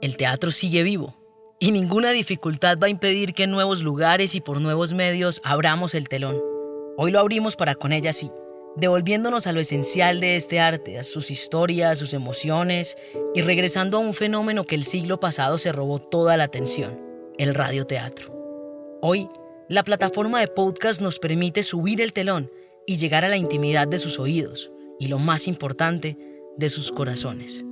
El teatro sigue vivo y ninguna dificultad va a impedir que en nuevos lugares y por nuevos medios abramos el telón. Hoy lo abrimos para con ella sí, devolviéndonos a lo esencial de este arte, a sus historias, sus emociones y regresando a un fenómeno que el siglo pasado se robó toda la atención, el radioteatro. Hoy, la plataforma de podcast nos permite subir el telón y llegar a la intimidad de sus oídos y, lo más importante, de sus corazones.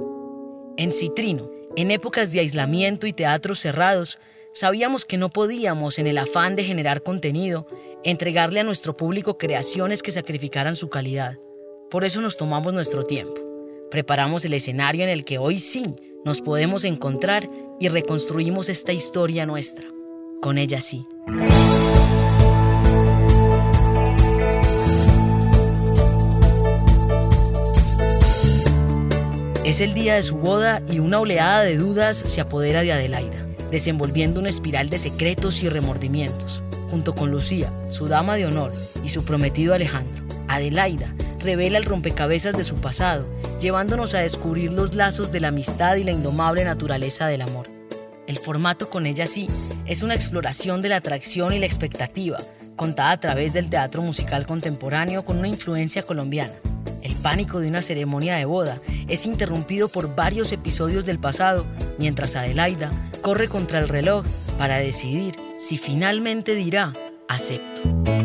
En Citrino, en épocas de aislamiento y teatros cerrados, sabíamos que no podíamos, en el afán de generar contenido, entregarle a nuestro público creaciones que sacrificaran su calidad. Por eso nos tomamos nuestro tiempo. Preparamos el escenario en el que hoy sí nos podemos encontrar y reconstruimos esta historia nuestra. Con ella sí. Es el día de su boda y una oleada de dudas se apodera de Adelaida, desenvolviendo una espiral de secretos y remordimientos. Junto con Lucía, su dama de honor, y su prometido Alejandro, Adelaida revela el rompecabezas de su pasado, llevándonos a descubrir los lazos de la amistad y la indomable naturaleza del amor. El formato con ella sí es una exploración de la atracción y la expectativa, contada a través del teatro musical contemporáneo con una influencia colombiana. El pánico de una ceremonia de boda es interrumpido por varios episodios del pasado, mientras Adelaida corre contra el reloj para decidir si finalmente dirá acepto.